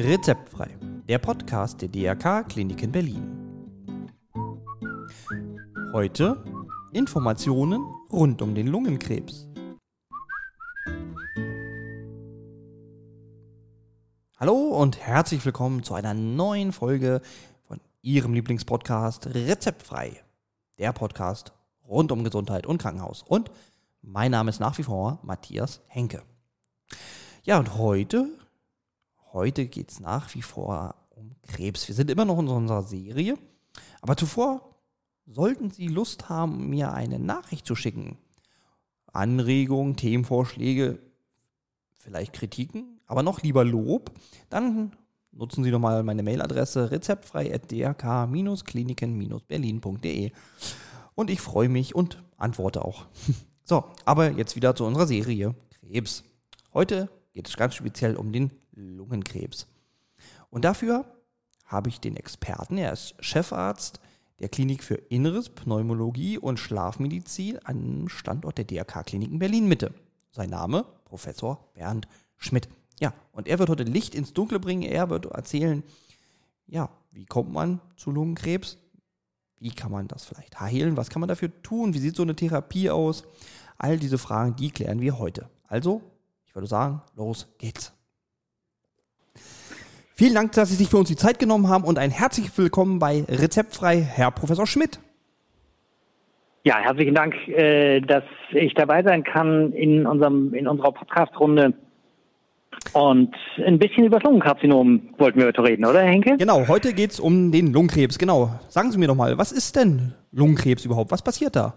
Rezeptfrei, der Podcast der DRK Klinik in Berlin. Heute Informationen rund um den Lungenkrebs. Hallo und herzlich willkommen zu einer neuen Folge von Ihrem Lieblingspodcast Rezeptfrei, der Podcast rund um Gesundheit und Krankenhaus. Und mein Name ist nach wie vor Matthias Henke. Ja, und heute, heute geht es nach wie vor um Krebs. Wir sind immer noch in unserer Serie, aber zuvor sollten Sie Lust haben, mir eine Nachricht zu schicken. Anregungen, Themenvorschläge, vielleicht Kritiken, aber noch lieber Lob, dann nutzen Sie doch mal meine Mailadresse rezeptfrei.drk-kliniken-berlin.de und ich freue mich und antworte auch. So, aber jetzt wieder zu unserer Serie Krebs. Heute geht es ganz speziell um den Lungenkrebs. Und dafür habe ich den Experten, er ist Chefarzt der Klinik für Inneres, Pneumologie und Schlafmedizin am Standort der DRK Klinik in Berlin Mitte. Sein Name Professor Bernd Schmidt. Ja, und er wird heute Licht ins Dunkle bringen. Er wird erzählen, ja, wie kommt man zu Lungenkrebs? Wie kann man das vielleicht heilen? Was kann man dafür tun? Wie sieht so eine Therapie aus? All diese Fragen, die klären wir heute. Also, würde sagen, los geht's. Vielen Dank, dass Sie sich für uns die Zeit genommen haben und ein herzliches Willkommen bei Rezeptfrei, Herr Professor Schmidt. Ja, herzlichen Dank, äh, dass ich dabei sein kann in unserem in unserer Podcast-Runde. Und ein bisschen über das Lungenkarzinom wollten wir heute reden, oder Henke? Genau, heute geht es um den Lungenkrebs. Genau. Sagen Sie mir doch mal, was ist denn Lungenkrebs überhaupt? Was passiert da?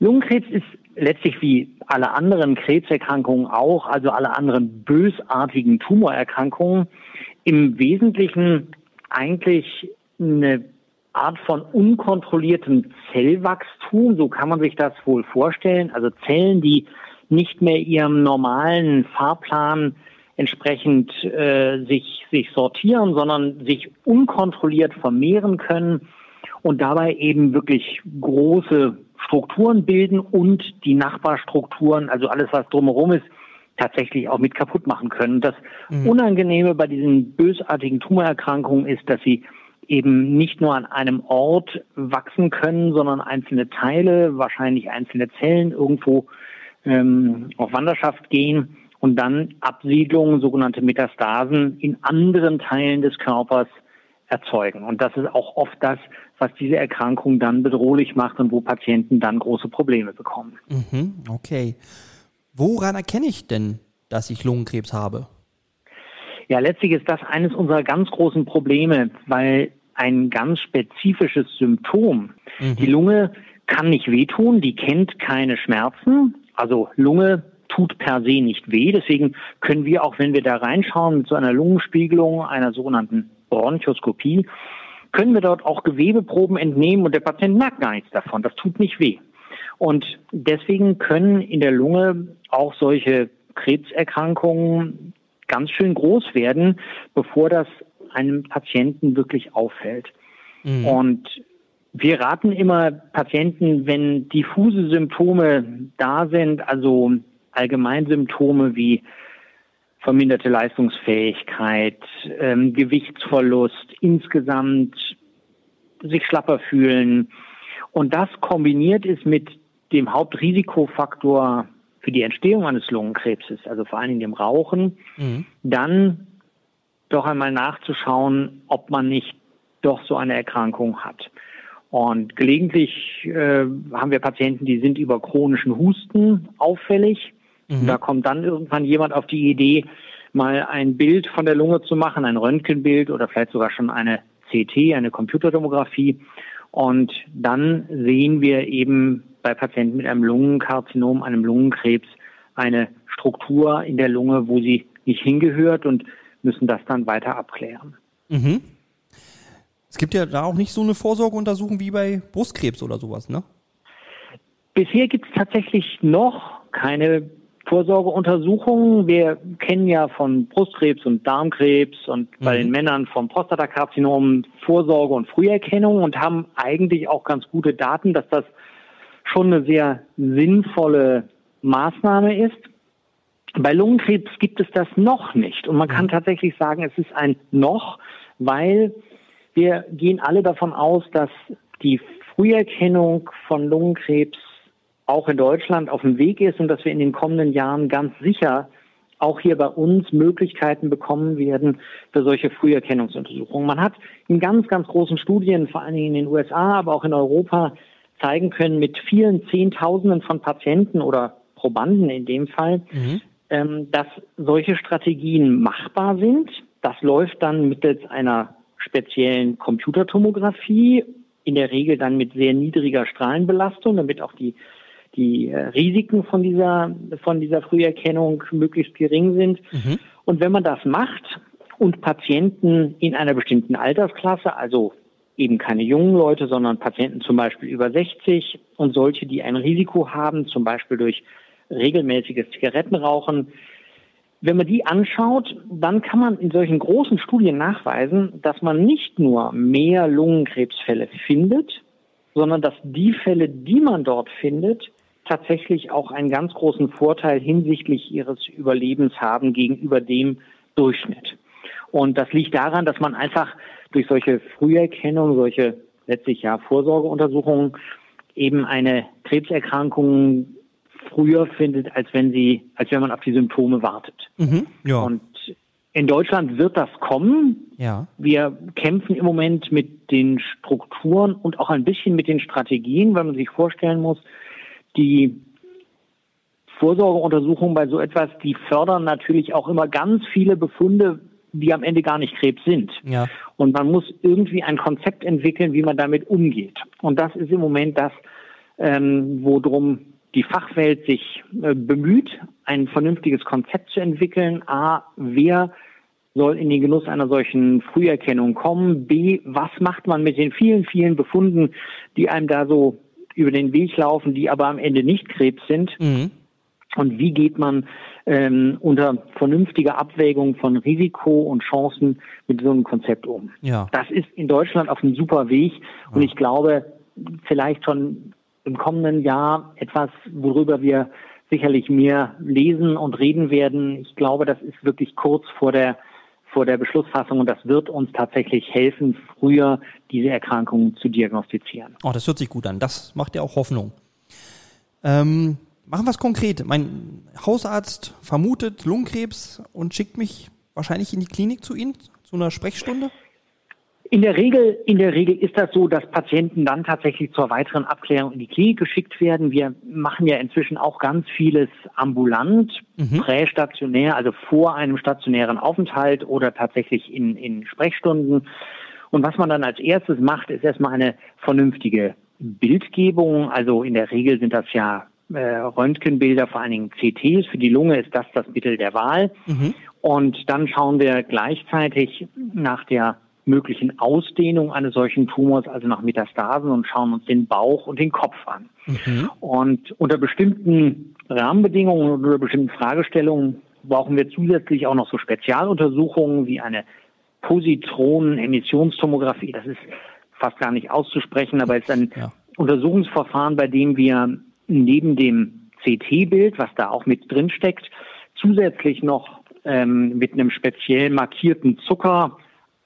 Lungenkrebs ist letztlich wie alle anderen Krebserkrankungen auch, also alle anderen bösartigen Tumorerkrankungen, im Wesentlichen eigentlich eine Art von unkontrolliertem Zellwachstum, so kann man sich das wohl vorstellen. Also Zellen, die nicht mehr ihrem normalen Fahrplan entsprechend äh, sich, sich sortieren, sondern sich unkontrolliert vermehren können und dabei eben wirklich große Strukturen bilden und die Nachbarstrukturen, also alles, was drumherum ist, tatsächlich auch mit kaputt machen können. Das mhm. Unangenehme bei diesen bösartigen Tumorerkrankungen ist, dass sie eben nicht nur an einem Ort wachsen können, sondern einzelne Teile, wahrscheinlich einzelne Zellen irgendwo ähm, auf Wanderschaft gehen und dann Absiedlungen, sogenannte Metastasen in anderen Teilen des Körpers erzeugen. Und das ist auch oft das, was diese Erkrankung dann bedrohlich macht und wo Patienten dann große Probleme bekommen. Mhm, okay. Woran erkenne ich denn, dass ich Lungenkrebs habe? Ja, letztlich ist das eines unserer ganz großen Probleme, weil ein ganz spezifisches Symptom, mhm. die Lunge kann nicht wehtun, die kennt keine Schmerzen, also Lunge tut per se nicht weh. Deswegen können wir auch, wenn wir da reinschauen mit so einer Lungenspiegelung, einer sogenannten Bronchoskopie, können wir dort auch Gewebeproben entnehmen und der Patient merkt gar nichts davon. Das tut nicht weh. Und deswegen können in der Lunge auch solche Krebserkrankungen ganz schön groß werden, bevor das einem Patienten wirklich auffällt. Mhm. Und wir raten immer Patienten, wenn diffuse Symptome da sind, also Allgemeinsymptome wie verminderte Leistungsfähigkeit, ähm, Gewichtsverlust, insgesamt sich schlapper fühlen. Und das kombiniert ist mit dem Hauptrisikofaktor für die Entstehung eines Lungenkrebses, also vor allen Dingen dem Rauchen, mhm. dann doch einmal nachzuschauen, ob man nicht doch so eine Erkrankung hat. Und gelegentlich äh, haben wir Patienten, die sind über chronischen Husten auffällig. Mhm. Da kommt dann irgendwann jemand auf die Idee, mal ein Bild von der Lunge zu machen, ein Röntgenbild oder vielleicht sogar schon eine CT, eine Computertomographie. Und dann sehen wir eben bei Patienten mit einem Lungenkarzinom, einem Lungenkrebs, eine Struktur in der Lunge, wo sie nicht hingehört und müssen das dann weiter abklären. Mhm. Es gibt ja da auch nicht so eine Vorsorgeuntersuchung wie bei Brustkrebs oder sowas, ne? Bisher gibt es tatsächlich noch keine Vorsorgeuntersuchungen. Wir kennen ja von Brustkrebs und Darmkrebs und bei den mhm. Männern vom Prostatakarzinom Vorsorge und Früherkennung und haben eigentlich auch ganz gute Daten, dass das schon eine sehr sinnvolle Maßnahme ist. Bei Lungenkrebs gibt es das noch nicht. Und man kann mhm. tatsächlich sagen, es ist ein noch, weil wir gehen alle davon aus, dass die Früherkennung von Lungenkrebs auch in Deutschland auf dem Weg ist und dass wir in den kommenden Jahren ganz sicher auch hier bei uns Möglichkeiten bekommen werden für solche Früherkennungsuntersuchungen. Man hat in ganz, ganz großen Studien, vor allen Dingen in den USA, aber auch in Europa, zeigen können mit vielen Zehntausenden von Patienten oder Probanden in dem Fall, mhm. ähm, dass solche Strategien machbar sind. Das läuft dann mittels einer speziellen Computertomographie, in der Regel dann mit sehr niedriger Strahlenbelastung, damit auch die die äh, Risiken von dieser, von dieser Früherkennung möglichst gering sind. Mhm. Und wenn man das macht und Patienten in einer bestimmten Altersklasse, also eben keine jungen Leute, sondern Patienten zum Beispiel über 60 und solche, die ein Risiko haben, zum Beispiel durch regelmäßiges Zigarettenrauchen, wenn man die anschaut, dann kann man in solchen großen Studien nachweisen, dass man nicht nur mehr Lungenkrebsfälle findet, sondern dass die Fälle, die man dort findet, tatsächlich auch einen ganz großen Vorteil hinsichtlich ihres Überlebens haben gegenüber dem Durchschnitt. Und das liegt daran, dass man einfach durch solche Früherkennung, solche letztlich ja Vorsorgeuntersuchungen eben eine Krebserkrankung früher findet, als wenn sie, als wenn man auf die Symptome wartet. Mhm, ja. Und in Deutschland wird das kommen. Ja. Wir kämpfen im Moment mit den Strukturen und auch ein bisschen mit den Strategien, weil man sich vorstellen muss, die Vorsorgeuntersuchungen bei so etwas, die fördern natürlich auch immer ganz viele Befunde, die am Ende gar nicht Krebs sind. Ja. Und man muss irgendwie ein Konzept entwickeln, wie man damit umgeht. Und das ist im Moment das, ähm, worum die Fachwelt sich äh, bemüht, ein vernünftiges Konzept zu entwickeln. A, wer soll in den Genuss einer solchen Früherkennung kommen? B, was macht man mit den vielen, vielen Befunden, die einem da so über den Weg laufen, die aber am Ende nicht Krebs sind. Mhm. Und wie geht man ähm, unter vernünftiger Abwägung von Risiko und Chancen mit so einem Konzept um? Ja. Das ist in Deutschland auf einem super Weg. Ja. Und ich glaube, vielleicht schon im kommenden Jahr etwas, worüber wir sicherlich mehr lesen und reden werden. Ich glaube, das ist wirklich kurz vor der vor der Beschlussfassung und das wird uns tatsächlich helfen, früher diese Erkrankungen zu diagnostizieren. Oh, das hört sich gut an. Das macht ja auch Hoffnung. Ähm, machen wir es konkret. Mein Hausarzt vermutet Lungenkrebs und schickt mich wahrscheinlich in die Klinik zu Ihnen, zu einer Sprechstunde? In der Regel, in der Regel ist das so, dass Patienten dann tatsächlich zur weiteren Abklärung in die Klinik geschickt werden. Wir machen ja inzwischen auch ganz vieles ambulant, mhm. prästationär, also vor einem stationären Aufenthalt oder tatsächlich in, in Sprechstunden. Und was man dann als erstes macht, ist erstmal eine vernünftige Bildgebung. Also in der Regel sind das ja äh, Röntgenbilder, vor allen Dingen CTs. Für die Lunge ist das das Mittel der Wahl. Mhm. Und dann schauen wir gleichzeitig nach der möglichen Ausdehnung eines solchen Tumors, also nach Metastasen und schauen uns den Bauch und den Kopf an. Mhm. Und unter bestimmten Rahmenbedingungen und unter bestimmten Fragestellungen brauchen wir zusätzlich auch noch so Spezialuntersuchungen wie eine Positronen-Emissionstomographie. Das ist fast gar nicht auszusprechen, aber es ist ein ja. Untersuchungsverfahren, bei dem wir neben dem CT-Bild, was da auch mit drin steckt, zusätzlich noch ähm, mit einem speziell markierten Zucker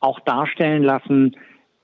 auch darstellen lassen,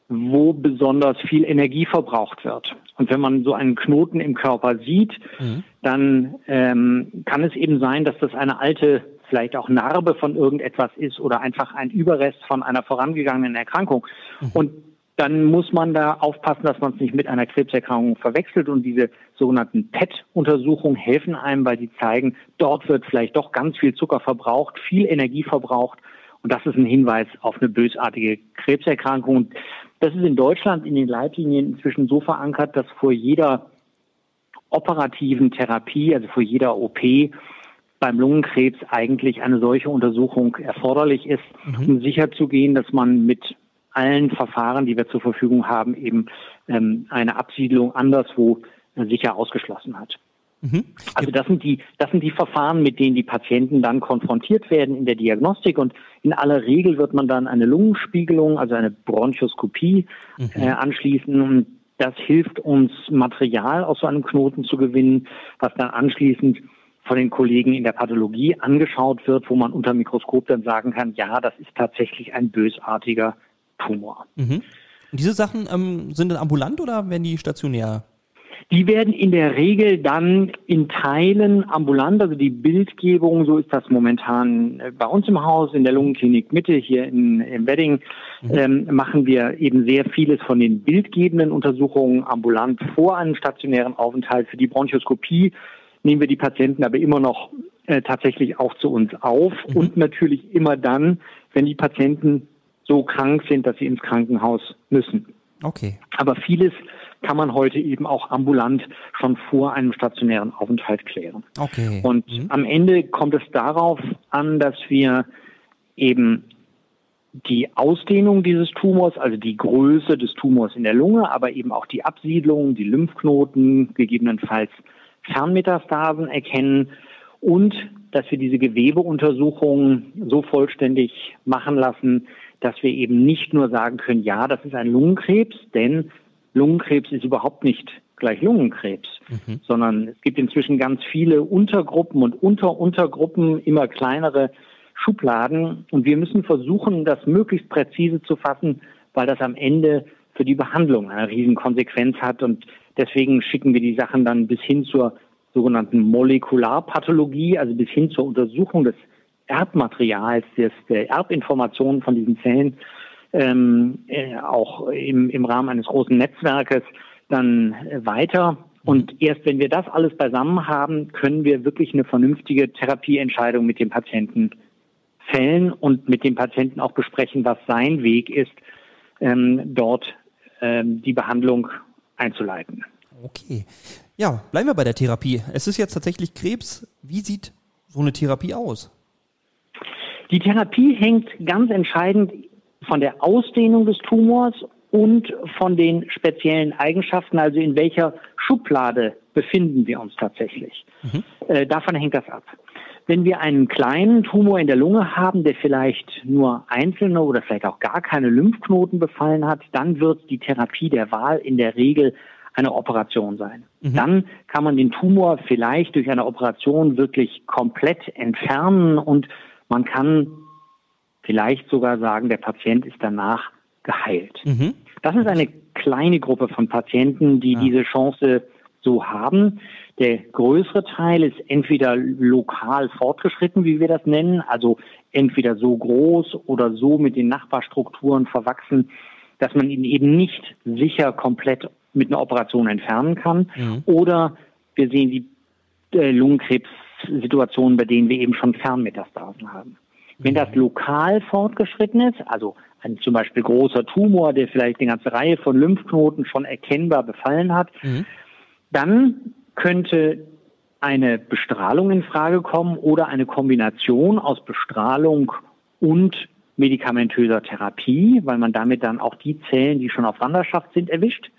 wo besonders viel Energie verbraucht wird. Und wenn man so einen Knoten im Körper sieht, mhm. dann ähm, kann es eben sein, dass das eine alte, vielleicht auch Narbe von irgendetwas ist oder einfach ein Überrest von einer vorangegangenen Erkrankung. Mhm. Und dann muss man da aufpassen, dass man es nicht mit einer Krebserkrankung verwechselt. Und diese sogenannten PET-Untersuchungen helfen einem, weil sie zeigen, dort wird vielleicht doch ganz viel Zucker verbraucht, viel Energie verbraucht und das ist ein Hinweis auf eine bösartige Krebserkrankung. Das ist in Deutschland in den Leitlinien inzwischen so verankert, dass vor jeder operativen Therapie, also vor jeder OP, beim Lungenkrebs eigentlich eine solche Untersuchung erforderlich ist, mhm. um sicherzugehen, dass man mit allen Verfahren, die wir zur Verfügung haben, eben ähm, eine Absiedlung anderswo äh, sicher ausgeschlossen hat. Mhm. Also das sind die, das sind die Verfahren, mit denen die Patienten dann konfrontiert werden in der Diagnostik und in aller Regel wird man dann eine Lungenspiegelung, also eine Bronchoskopie mhm. äh, anschließen und das hilft uns Material aus so einem Knoten zu gewinnen, was dann anschließend von den Kollegen in der Pathologie angeschaut wird, wo man unter Mikroskop dann sagen kann, ja, das ist tatsächlich ein bösartiger Tumor. Mhm. diese Sachen ähm, sind dann ambulant oder werden die stationär die werden in der Regel dann in Teilen ambulant, also die Bildgebung, so ist das momentan äh, bei uns im Haus, in der Lungenklinik Mitte hier in, in Wedding, mhm. ähm, machen wir eben sehr vieles von den bildgebenden Untersuchungen ambulant vor einem stationären Aufenthalt. Für die Bronchoskopie nehmen wir die Patienten aber immer noch äh, tatsächlich auch zu uns auf mhm. und natürlich immer dann, wenn die Patienten so krank sind, dass sie ins Krankenhaus müssen. Okay. Aber vieles kann man heute eben auch ambulant schon vor einem stationären Aufenthalt klären. Okay. Und mhm. am Ende kommt es darauf an, dass wir eben die Ausdehnung dieses Tumors, also die Größe des Tumors in der Lunge, aber eben auch die Absiedlung, die Lymphknoten, gegebenenfalls Fernmetastasen erkennen und dass wir diese Gewebeuntersuchungen so vollständig machen lassen, dass wir eben nicht nur sagen können, ja, das ist ein Lungenkrebs, denn Lungenkrebs ist überhaupt nicht gleich Lungenkrebs, mhm. sondern es gibt inzwischen ganz viele Untergruppen und Unteruntergruppen, immer kleinere Schubladen. Und wir müssen versuchen, das möglichst präzise zu fassen, weil das am Ende für die Behandlung eine Riesenkonsequenz hat. Und deswegen schicken wir die Sachen dann bis hin zur sogenannten Molekularpathologie, also bis hin zur Untersuchung des Erbmaterials, des, der Erbinformationen von diesen Zellen ähm, äh, auch im, im Rahmen eines großen Netzwerkes dann weiter. Und erst wenn wir das alles beisammen haben, können wir wirklich eine vernünftige Therapieentscheidung mit dem Patienten fällen und mit dem Patienten auch besprechen, was sein Weg ist, ähm, dort ähm, die Behandlung einzuleiten. Okay. Ja, bleiben wir bei der Therapie. Es ist jetzt tatsächlich Krebs. Wie sieht so eine Therapie aus? Die Therapie hängt ganz entscheidend von der Ausdehnung des Tumors und von den speziellen Eigenschaften, also in welcher Schublade befinden wir uns tatsächlich. Mhm. Äh, davon hängt das ab. Wenn wir einen kleinen Tumor in der Lunge haben, der vielleicht nur einzelne oder vielleicht auch gar keine Lymphknoten befallen hat, dann wird die Therapie der Wahl in der Regel eine Operation sein. Mhm. Dann kann man den Tumor vielleicht durch eine Operation wirklich komplett entfernen und man kann vielleicht sogar sagen, der Patient ist danach geheilt. Mhm. Das ist eine kleine Gruppe von Patienten, die ja. diese Chance so haben. Der größere Teil ist entweder lokal fortgeschritten, wie wir das nennen, also entweder so groß oder so mit den Nachbarstrukturen verwachsen, dass man ihn eben nicht sicher komplett mit einer Operation entfernen kann. Mhm. Oder wir sehen die äh, Lungenkrebssituationen, bei denen wir eben schon Fernmetastasen haben. Wenn das lokal fortgeschritten ist, also ein zum Beispiel großer Tumor, der vielleicht eine ganze Reihe von Lymphknoten schon erkennbar befallen hat, mhm. dann könnte eine Bestrahlung in Frage kommen oder eine Kombination aus Bestrahlung und medikamentöser Therapie, weil man damit dann auch die Zellen, die schon auf Wanderschaft sind, erwischt.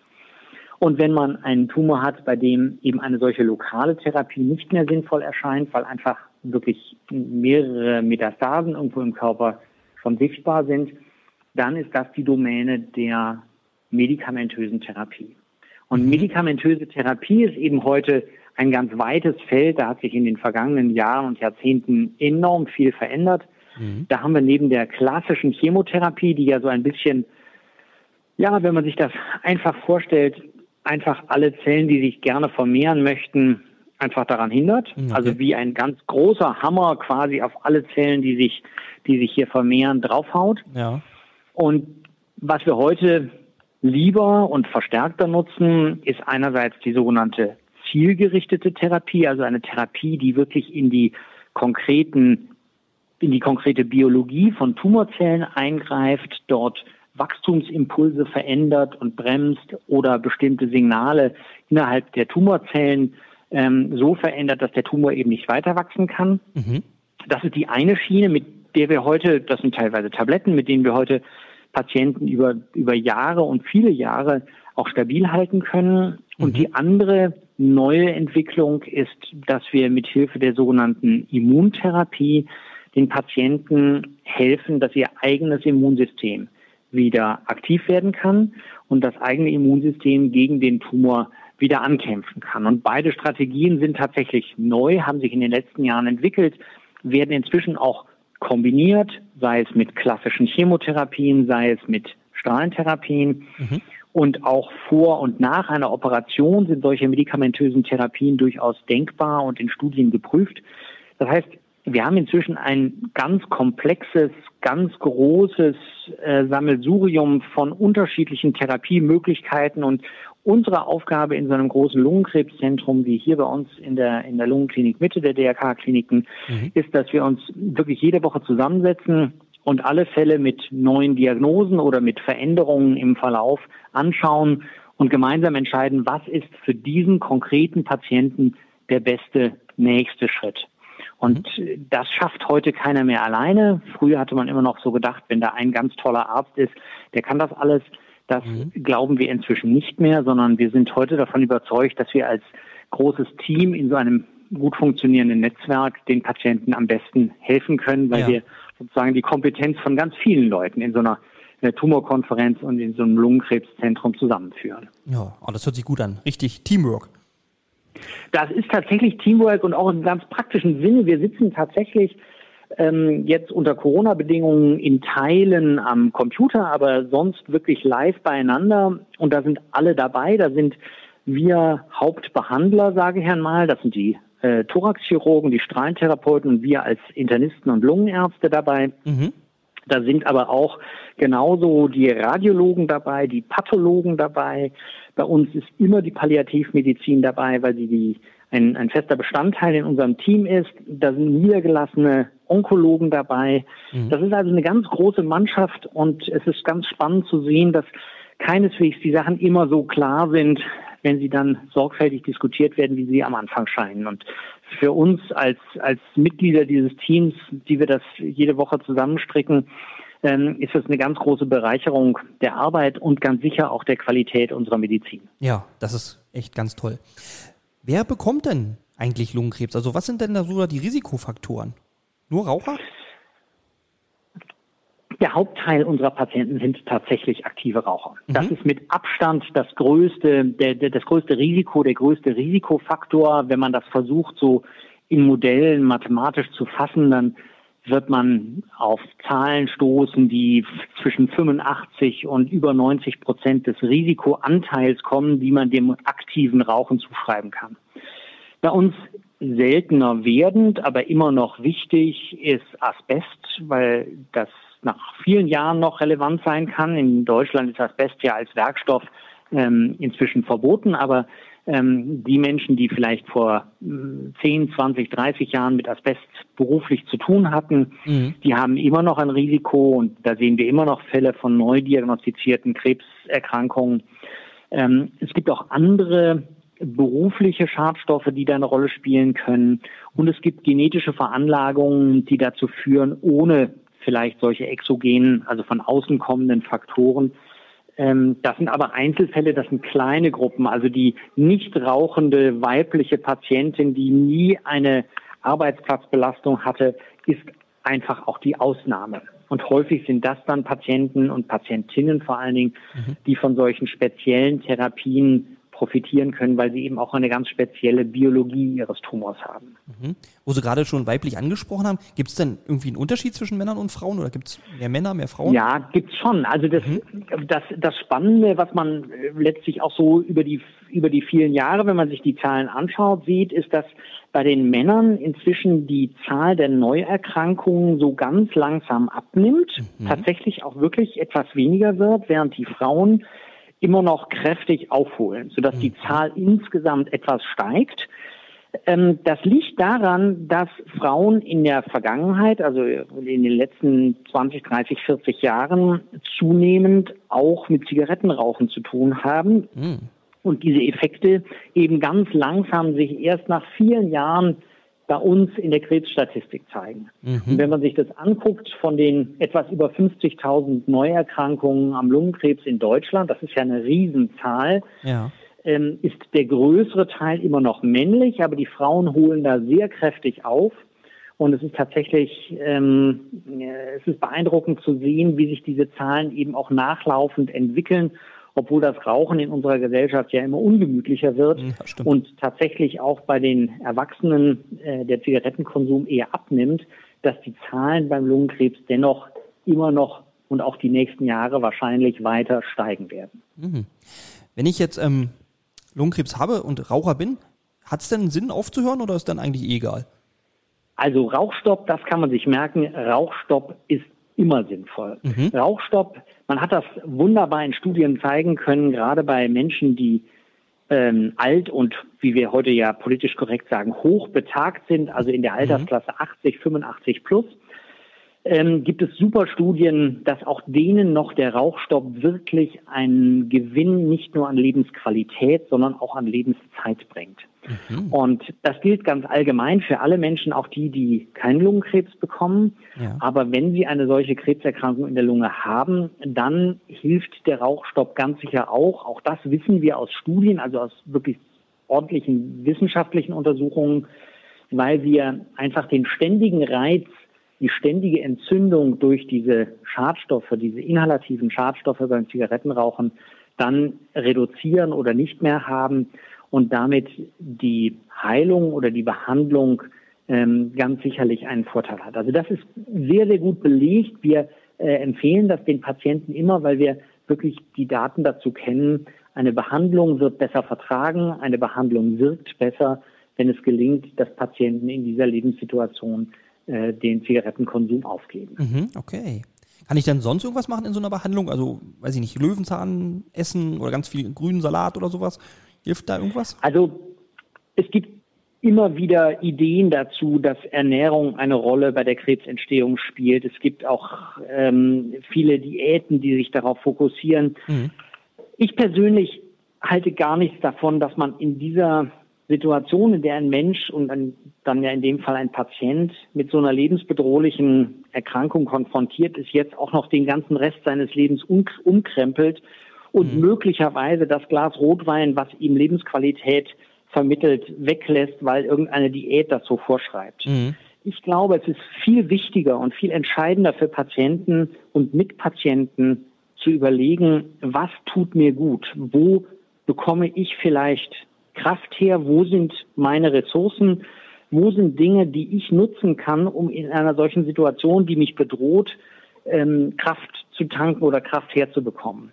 Und wenn man einen Tumor hat, bei dem eben eine solche lokale Therapie nicht mehr sinnvoll erscheint, weil einfach wirklich mehrere Metastasen irgendwo im Körper schon sichtbar sind, dann ist das die Domäne der medikamentösen Therapie. Und medikamentöse Therapie ist eben heute ein ganz weites Feld. Da hat sich in den vergangenen Jahren und Jahrzehnten enorm viel verändert. Mhm. Da haben wir neben der klassischen Chemotherapie, die ja so ein bisschen, ja, wenn man sich das einfach vorstellt, einfach alle Zellen, die sich gerne vermehren möchten, einfach daran hindert. Mhm, okay. Also wie ein ganz großer Hammer quasi auf alle Zellen, die sich, die sich hier vermehren, draufhaut. Ja. Und was wir heute lieber und verstärkter nutzen, ist einerseits die sogenannte zielgerichtete Therapie, also eine Therapie, die wirklich in die konkreten, in die konkrete Biologie von Tumorzellen eingreift, dort Wachstumsimpulse verändert und bremst oder bestimmte Signale innerhalb der Tumorzellen ähm, so verändert, dass der Tumor eben nicht weiter wachsen kann. Mhm. Das ist die eine Schiene, mit der wir heute, das sind teilweise Tabletten, mit denen wir heute Patienten über, über Jahre und viele Jahre auch stabil halten können. Und mhm. die andere neue Entwicklung ist, dass wir mit Hilfe der sogenannten Immuntherapie den Patienten helfen, dass ihr eigenes Immunsystem wieder aktiv werden kann und das eigene Immunsystem gegen den Tumor wieder ankämpfen kann. Und beide Strategien sind tatsächlich neu, haben sich in den letzten Jahren entwickelt, werden inzwischen auch kombiniert, sei es mit klassischen Chemotherapien, sei es mit Strahlentherapien. Mhm. Und auch vor und nach einer Operation sind solche medikamentösen Therapien durchaus denkbar und in Studien geprüft. Das heißt, wir haben inzwischen ein ganz komplexes, ganz großes äh, Sammelsurium von unterschiedlichen Therapiemöglichkeiten und unsere Aufgabe in so einem großen Lungenkrebszentrum wie hier bei uns in der, in der Lungenklinik Mitte der DRK-Kliniken mhm. ist, dass wir uns wirklich jede Woche zusammensetzen und alle Fälle mit neuen Diagnosen oder mit Veränderungen im Verlauf anschauen und gemeinsam entscheiden, was ist für diesen konkreten Patienten der beste nächste Schritt. Und mhm. das schafft heute keiner mehr alleine. Früher hatte man immer noch so gedacht, wenn da ein ganz toller Arzt ist, der kann das alles. Das mhm. glauben wir inzwischen nicht mehr, sondern wir sind heute davon überzeugt, dass wir als großes Team in so einem gut funktionierenden Netzwerk den Patienten am besten helfen können, weil ja. wir sozusagen die Kompetenz von ganz vielen Leuten in so einer Tumorkonferenz und in so einem Lungenkrebszentrum zusammenführen. Ja, oh, das hört sich gut an. Richtig Teamwork. Das ist tatsächlich Teamwork und auch im ganz praktischen Sinne. Wir sitzen tatsächlich ähm, jetzt unter Corona-Bedingungen in Teilen am Computer, aber sonst wirklich live beieinander. Und da sind alle dabei. Da sind wir Hauptbehandler, sage ich einmal. Das sind die äh, Thoraxchirurgen, die Strahlentherapeuten und wir als Internisten und Lungenärzte dabei. Mhm. Da sind aber auch genauso die Radiologen dabei, die Pathologen dabei. Bei uns ist immer die Palliativmedizin dabei, weil sie die, ein, ein fester Bestandteil in unserem Team ist. Da sind niedergelassene Onkologen dabei. Mhm. Das ist also eine ganz große Mannschaft und es ist ganz spannend zu sehen, dass keineswegs die Sachen immer so klar sind, wenn sie dann sorgfältig diskutiert werden, wie sie am Anfang scheinen. Und für uns als, als Mitglieder dieses Teams, die wir das jede Woche zusammenstricken, ähm, ist das eine ganz große Bereicherung der Arbeit und ganz sicher auch der Qualität unserer Medizin. Ja, das ist echt ganz toll. Wer bekommt denn eigentlich Lungenkrebs? Also was sind denn da so die Risikofaktoren? Nur Raucher? Der Hauptteil unserer Patienten sind tatsächlich aktive Raucher. Mhm. Das ist mit Abstand das größte, der, der, das größte Risiko, der größte Risikofaktor. Wenn man das versucht, so in Modellen mathematisch zu fassen, dann wird man auf Zahlen stoßen, die zwischen 85 und über 90 Prozent des Risikoanteils kommen, die man dem aktiven Rauchen zuschreiben kann. Bei uns seltener werdend, aber immer noch wichtig ist Asbest, weil das nach vielen Jahren noch relevant sein kann. In Deutschland ist Asbest ja als Werkstoff ähm, inzwischen verboten, aber ähm, die Menschen, die vielleicht vor äh, 10, 20, 30 Jahren mit Asbest beruflich zu tun hatten, mhm. die haben immer noch ein Risiko und da sehen wir immer noch Fälle von neu diagnostizierten Krebserkrankungen. Ähm, es gibt auch andere berufliche Schadstoffe, die da eine Rolle spielen können. Und es gibt genetische Veranlagungen, die dazu führen, ohne vielleicht solche exogenen, also von außen kommenden Faktoren. Ähm, das sind aber Einzelfälle, das sind kleine Gruppen. Also die nicht rauchende weibliche Patientin, die nie eine Arbeitsplatzbelastung hatte, ist einfach auch die Ausnahme. Und häufig sind das dann Patienten und Patientinnen vor allen Dingen, mhm. die von solchen speziellen Therapien profitieren können, weil sie eben auch eine ganz spezielle Biologie ihres Tumors haben. Mhm. Wo Sie gerade schon weiblich angesprochen haben, gibt es denn irgendwie einen Unterschied zwischen Männern und Frauen oder gibt es mehr Männer, mehr Frauen? Ja, gibt es schon. Also das, mhm. das, das Spannende, was man äh, letztlich auch so über die, über die vielen Jahre, wenn man sich die Zahlen anschaut, sieht, ist, dass bei den Männern inzwischen die Zahl der Neuerkrankungen so ganz langsam abnimmt, mhm. tatsächlich auch wirklich etwas weniger wird, während die Frauen immer noch kräftig aufholen, sodass die mhm. Zahl insgesamt etwas steigt. Ähm, das liegt daran, dass Frauen in der Vergangenheit, also in den letzten 20, 30, 40 Jahren zunehmend auch mit Zigarettenrauchen zu tun haben. Mhm. Und diese Effekte eben ganz langsam sich erst nach vielen Jahren bei uns in der Krebsstatistik zeigen. Mhm. Und wenn man sich das anguckt von den etwas über 50.000 Neuerkrankungen am Lungenkrebs in Deutschland, das ist ja eine Riesenzahl, ja. ähm, ist der größere Teil immer noch männlich, aber die Frauen holen da sehr kräftig auf. Und es ist tatsächlich, ähm, es ist beeindruckend zu sehen, wie sich diese Zahlen eben auch nachlaufend entwickeln obwohl das Rauchen in unserer Gesellschaft ja immer ungemütlicher wird ja, und tatsächlich auch bei den Erwachsenen äh, der Zigarettenkonsum eher abnimmt, dass die Zahlen beim Lungenkrebs dennoch immer noch und auch die nächsten Jahre wahrscheinlich weiter steigen werden. Mhm. Wenn ich jetzt ähm, Lungenkrebs habe und Raucher bin, hat es denn Sinn aufzuhören oder ist dann eigentlich egal? Also Rauchstopp, das kann man sich merken. Rauchstopp ist immer sinnvoll. Mhm. Rauchstopp, man hat das wunderbar in Studien zeigen können, gerade bei Menschen, die ähm, alt und, wie wir heute ja politisch korrekt sagen, hoch betagt sind, also in der mhm. Altersklasse 80, 85 plus ähm, gibt es super Studien, dass auch denen noch der Rauchstopp wirklich einen Gewinn nicht nur an Lebensqualität, sondern auch an Lebenszeit bringt. Mhm. Und das gilt ganz allgemein für alle Menschen, auch die, die keinen Lungenkrebs bekommen. Ja. Aber wenn sie eine solche Krebserkrankung in der Lunge haben, dann hilft der Rauchstopp ganz sicher auch. Auch das wissen wir aus Studien, also aus wirklich ordentlichen wissenschaftlichen Untersuchungen, weil wir einfach den ständigen Reiz die ständige Entzündung durch diese Schadstoffe, diese inhalativen Schadstoffe beim Zigarettenrauchen dann reduzieren oder nicht mehr haben und damit die Heilung oder die Behandlung ähm, ganz sicherlich einen Vorteil hat. Also das ist sehr, sehr gut belegt. Wir äh, empfehlen das den Patienten immer, weil wir wirklich die Daten dazu kennen. Eine Behandlung wird besser vertragen, eine Behandlung wirkt besser, wenn es gelingt, dass Patienten in dieser Lebenssituation äh, den Zigarettenkonsum aufgeben. Mhm, okay. Kann ich denn sonst irgendwas machen in so einer Behandlung? Also, weiß ich nicht, Löwenzahn essen oder ganz viel grünen Salat oder sowas? Hilft da irgendwas? Also, es gibt immer wieder Ideen dazu, dass Ernährung eine Rolle bei der Krebsentstehung spielt. Es gibt auch ähm, viele Diäten, die sich darauf fokussieren. Mhm. Ich persönlich halte gar nichts davon, dass man in dieser Situation, in der ein Mensch und ein, dann ja in dem Fall ein Patient mit so einer lebensbedrohlichen Erkrankung konfrontiert ist, jetzt auch noch den ganzen Rest seines Lebens um, umkrempelt und mhm. möglicherweise das Glas Rotwein, was ihm Lebensqualität vermittelt, weglässt, weil irgendeine Diät das so vorschreibt. Mhm. Ich glaube, es ist viel wichtiger und viel entscheidender für Patienten und Mitpatienten zu überlegen, was tut mir gut? Wo bekomme ich vielleicht Kraft her? Wo sind meine Ressourcen? Wo sind Dinge, die ich nutzen kann, um in einer solchen Situation, die mich bedroht, ähm, Kraft zu tanken oder Kraft herzubekommen?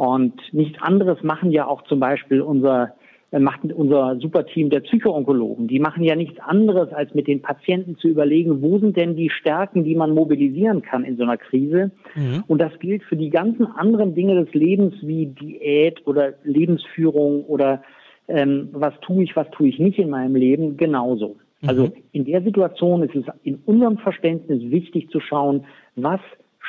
Und nichts anderes machen ja auch zum Beispiel unser äh, macht unser Superteam der Psychoonkologen. Die machen ja nichts anderes, als mit den Patienten zu überlegen, wo sind denn die Stärken, die man mobilisieren kann in so einer Krise. Mhm. Und das gilt für die ganzen anderen Dinge des Lebens wie Diät oder Lebensführung oder ähm, was tue ich, was tue ich nicht in meinem Leben, genauso. Mhm. Also in der Situation ist es in unserem Verständnis wichtig zu schauen, was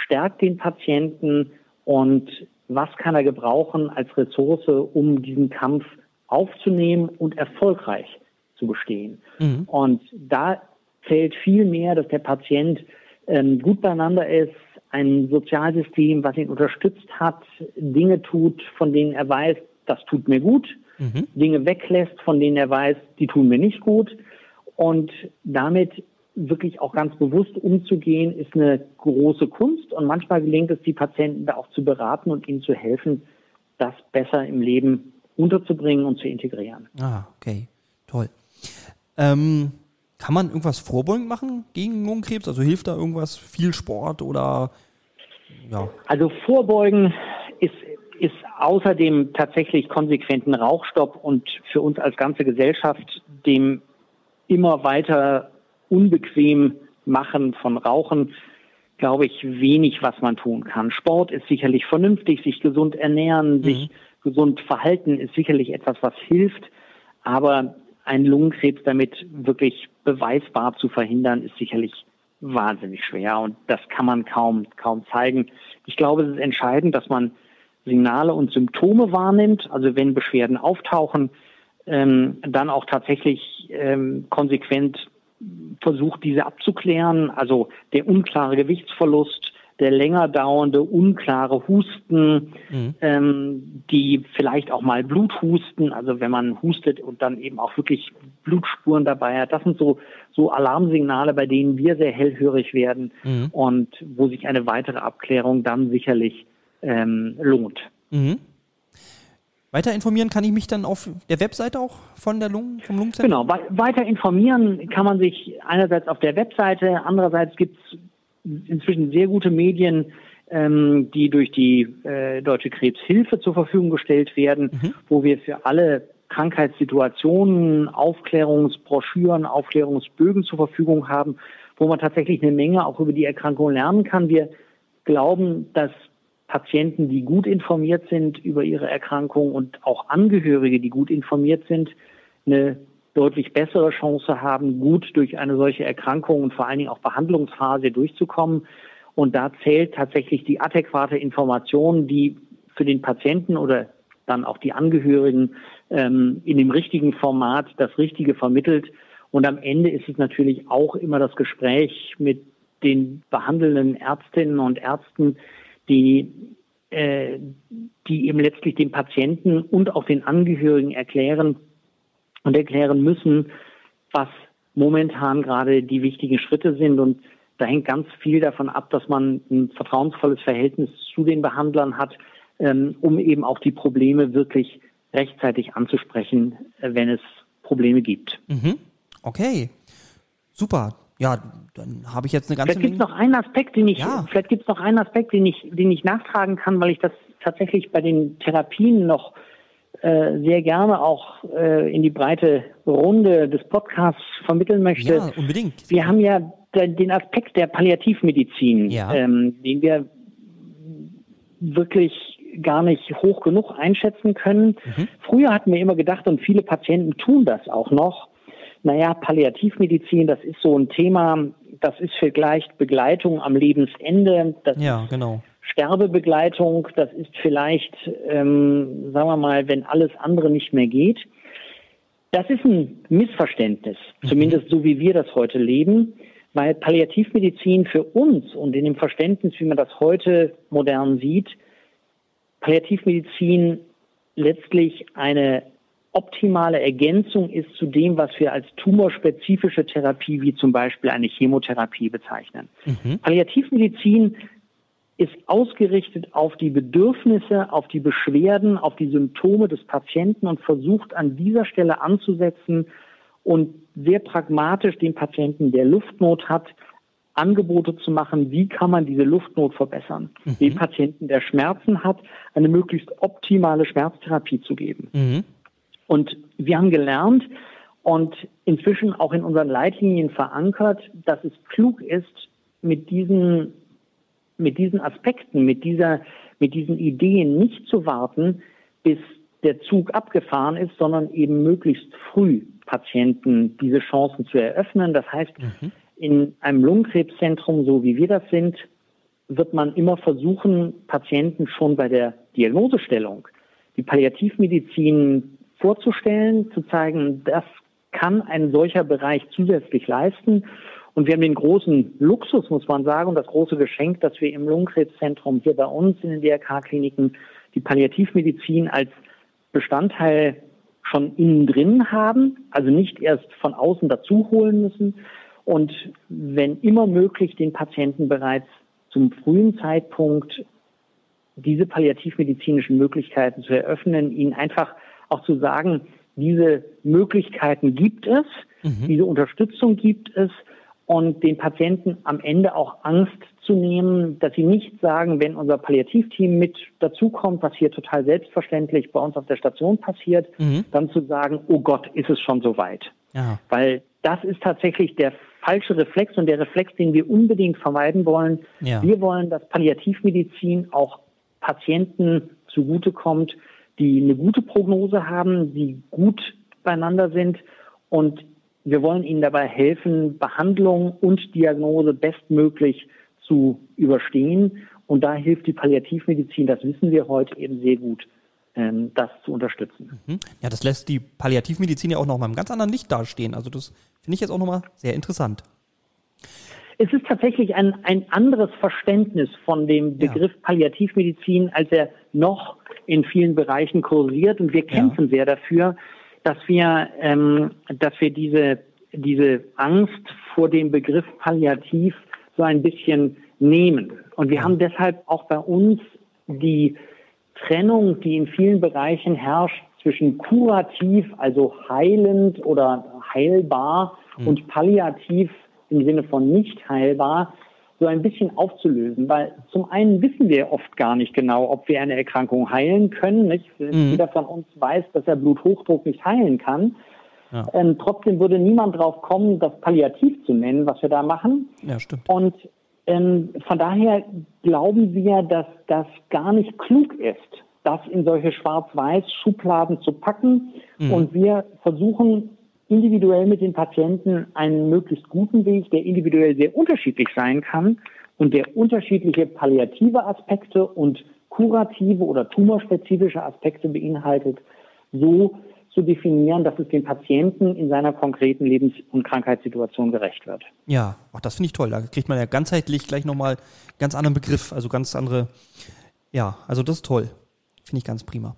stärkt den Patienten und was kann er gebrauchen als Ressource, um diesen Kampf aufzunehmen und erfolgreich zu bestehen. Mhm. Und da zählt viel mehr, dass der Patient ähm, gut beieinander ist, ein Sozialsystem, was ihn unterstützt hat, Dinge tut, von denen er weiß, das tut mir gut, mhm. Dinge weglässt, von denen er weiß, die tun mir nicht gut. Und damit wirklich auch ganz bewusst umzugehen, ist eine große Kunst. Und manchmal gelingt es, die Patienten da auch zu beraten und ihnen zu helfen, das besser im Leben unterzubringen und zu integrieren. Ah, okay. Toll. Ähm, kann man irgendwas vorbeugend machen gegen Lungenkrebs? Also hilft da irgendwas? Viel Sport oder ja? Also vorbeugen ist ist außerdem tatsächlich konsequenten Rauchstopp und für uns als ganze Gesellschaft dem immer weiter unbequem machen von Rauchen, glaube ich, wenig, was man tun kann. Sport ist sicherlich vernünftig, sich gesund ernähren, mhm. sich gesund verhalten ist sicherlich etwas, was hilft, aber einen Lungenkrebs damit wirklich beweisbar zu verhindern, ist sicherlich wahnsinnig schwer und das kann man kaum, kaum zeigen. Ich glaube, es ist entscheidend, dass man Signale und Symptome wahrnimmt, also wenn Beschwerden auftauchen, ähm, dann auch tatsächlich ähm, konsequent versucht, diese abzuklären. Also der unklare Gewichtsverlust, der länger dauernde, unklare Husten, mhm. ähm, die vielleicht auch mal Bluthusten, also wenn man hustet und dann eben auch wirklich Blutspuren dabei hat. Das sind so, so Alarmsignale, bei denen wir sehr hellhörig werden mhm. und wo sich eine weitere Abklärung dann sicherlich ähm, lohnt. Mhm. Weiter informieren kann ich mich dann auf der Webseite auch von der Lungen, vom Lungenzentrum? Genau, weiter informieren kann man sich einerseits auf der Webseite, andererseits gibt es inzwischen sehr gute Medien, ähm, die durch die äh, Deutsche Krebshilfe zur Verfügung gestellt werden, mhm. wo wir für alle Krankheitssituationen Aufklärungsbroschüren, Aufklärungsbögen zur Verfügung haben, wo man tatsächlich eine Menge auch über die Erkrankung lernen kann. Wir glauben, dass Patienten, die gut informiert sind über ihre Erkrankung und auch Angehörige, die gut informiert sind, eine deutlich bessere Chance haben, gut durch eine solche Erkrankung und vor allen Dingen auch Behandlungsphase durchzukommen. Und da zählt tatsächlich die adäquate Information, die für den Patienten oder dann auch die Angehörigen ähm, in dem richtigen Format das Richtige vermittelt. Und am Ende ist es natürlich auch immer das Gespräch mit den behandelnden Ärztinnen und Ärzten, die, äh, die eben letztlich dem Patienten und auch den Angehörigen erklären und erklären müssen, was momentan gerade die wichtigen Schritte sind. Und da hängt ganz viel davon ab, dass man ein vertrauensvolles Verhältnis zu den Behandlern hat, ähm, um eben auch die Probleme wirklich rechtzeitig anzusprechen, äh, wenn es Probleme gibt. Mhm. Okay, super. Ja, dann habe ich jetzt eine ganze Vielleicht gibt noch einen Aspekt, den ich, ja. vielleicht gibt es noch einen Aspekt, den ich, den ich nachtragen kann, weil ich das tatsächlich bei den Therapien noch äh, sehr gerne auch äh, in die breite Runde des Podcasts vermitteln möchte. Ja, unbedingt. Wir haben ja den Aspekt der Palliativmedizin, ja. ähm, den wir wirklich gar nicht hoch genug einschätzen können. Mhm. Früher hatten wir immer gedacht, und viele Patienten tun das auch noch, naja, Palliativmedizin, das ist so ein Thema, das ist vielleicht Begleitung am Lebensende. Das ja, genau. Sterbebegleitung, das ist vielleicht, ähm, sagen wir mal, wenn alles andere nicht mehr geht. Das ist ein Missverständnis, mhm. zumindest so wie wir das heute leben, weil Palliativmedizin für uns und in dem Verständnis, wie man das heute modern sieht, Palliativmedizin letztlich eine optimale Ergänzung ist zu dem, was wir als tumorspezifische Therapie wie zum Beispiel eine Chemotherapie bezeichnen. Mhm. Palliativmedizin ist ausgerichtet auf die Bedürfnisse, auf die Beschwerden, auf die Symptome des Patienten und versucht an dieser Stelle anzusetzen und sehr pragmatisch den Patienten, der Luftnot hat, Angebote zu machen, wie kann man diese Luftnot verbessern, mhm. dem Patienten, der Schmerzen hat, eine möglichst optimale Schmerztherapie zu geben. Mhm. Und wir haben gelernt und inzwischen auch in unseren Leitlinien verankert, dass es klug ist, mit diesen, mit diesen Aspekten, mit dieser, mit diesen Ideen nicht zu warten, bis der Zug abgefahren ist, sondern eben möglichst früh Patienten diese Chancen zu eröffnen. Das heißt, mhm. in einem Lungenkrebszentrum, so wie wir das sind, wird man immer versuchen, Patienten schon bei der Diagnosestellung die Palliativmedizin vorzustellen, zu zeigen, das kann ein solcher Bereich zusätzlich leisten. Und wir haben den großen Luxus, muss man sagen, und das große Geschenk, dass wir im Lungenkrebszentrum hier bei uns in den DRK-Kliniken die Palliativmedizin als Bestandteil schon innen drin haben, also nicht erst von außen dazu holen müssen und wenn immer möglich den Patienten bereits zum frühen Zeitpunkt diese palliativmedizinischen Möglichkeiten zu eröffnen, ihnen einfach auch zu sagen, diese Möglichkeiten gibt es, mhm. diese Unterstützung gibt es und den Patienten am Ende auch Angst zu nehmen, dass sie nicht sagen, wenn unser Palliativteam mit dazukommt, was hier total selbstverständlich bei uns auf der Station passiert, mhm. dann zu sagen, oh Gott, ist es schon so weit. Ja. Weil das ist tatsächlich der falsche Reflex und der Reflex, den wir unbedingt vermeiden wollen. Ja. Wir wollen, dass Palliativmedizin auch Patienten zugutekommt, die eine gute Prognose haben, die gut beieinander sind und wir wollen ihnen dabei helfen, Behandlung und Diagnose bestmöglich zu überstehen. Und da hilft die Palliativmedizin, das wissen wir heute eben sehr gut, ähm, das zu unterstützen. Mhm. Ja, das lässt die Palliativmedizin ja auch noch mal im ganz anderen Licht dastehen. Also das finde ich jetzt auch noch mal sehr interessant. Es ist tatsächlich ein, ein anderes Verständnis von dem Begriff ja. Palliativmedizin, als er noch in vielen Bereichen kursiert. Und wir kämpfen ja. sehr dafür, dass wir, ähm, dass wir diese, diese Angst vor dem Begriff Palliativ so ein bisschen nehmen. Und wir haben deshalb auch bei uns die Trennung, die in vielen Bereichen herrscht zwischen kurativ, also heilend oder heilbar mhm. und palliativ im Sinne von nicht heilbar, so ein bisschen aufzulösen, weil zum einen wissen wir oft gar nicht genau, ob wir eine Erkrankung heilen können. Nicht? Mhm. Jeder von uns weiß, dass er Bluthochdruck nicht heilen kann. Ja. Ähm, trotzdem würde niemand drauf kommen, das palliativ zu nennen, was wir da machen. Ja, stimmt. Und ähm, von daher glauben wir, dass das gar nicht klug ist, das in solche Schwarz-Weiß-Schubladen zu packen. Mhm. Und wir versuchen individuell mit den Patienten einen möglichst guten Weg, der individuell sehr unterschiedlich sein kann und der unterschiedliche palliative Aspekte und kurative oder tumorspezifische Aspekte beinhaltet, so zu definieren, dass es dem Patienten in seiner konkreten Lebens- und Krankheitssituation gerecht wird. Ja, ach, das finde ich toll. Da kriegt man ja ganzheitlich gleich nochmal einen ganz anderen Begriff, also ganz andere. Ja, also das ist toll. Finde ich ganz prima.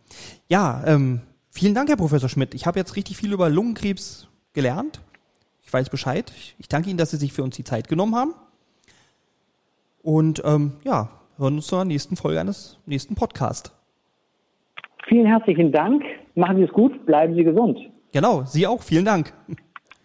Ja, ähm, vielen Dank, Herr Professor Schmidt. Ich habe jetzt richtig viel über Lungenkrebs gelernt. Ich weiß Bescheid. Ich danke Ihnen, dass Sie sich für uns die Zeit genommen haben. Und ähm, ja, hören uns zur nächsten Folge eines nächsten Podcasts. Vielen herzlichen Dank. Machen Sie es gut, bleiben Sie gesund. Genau, Sie auch. Vielen Dank.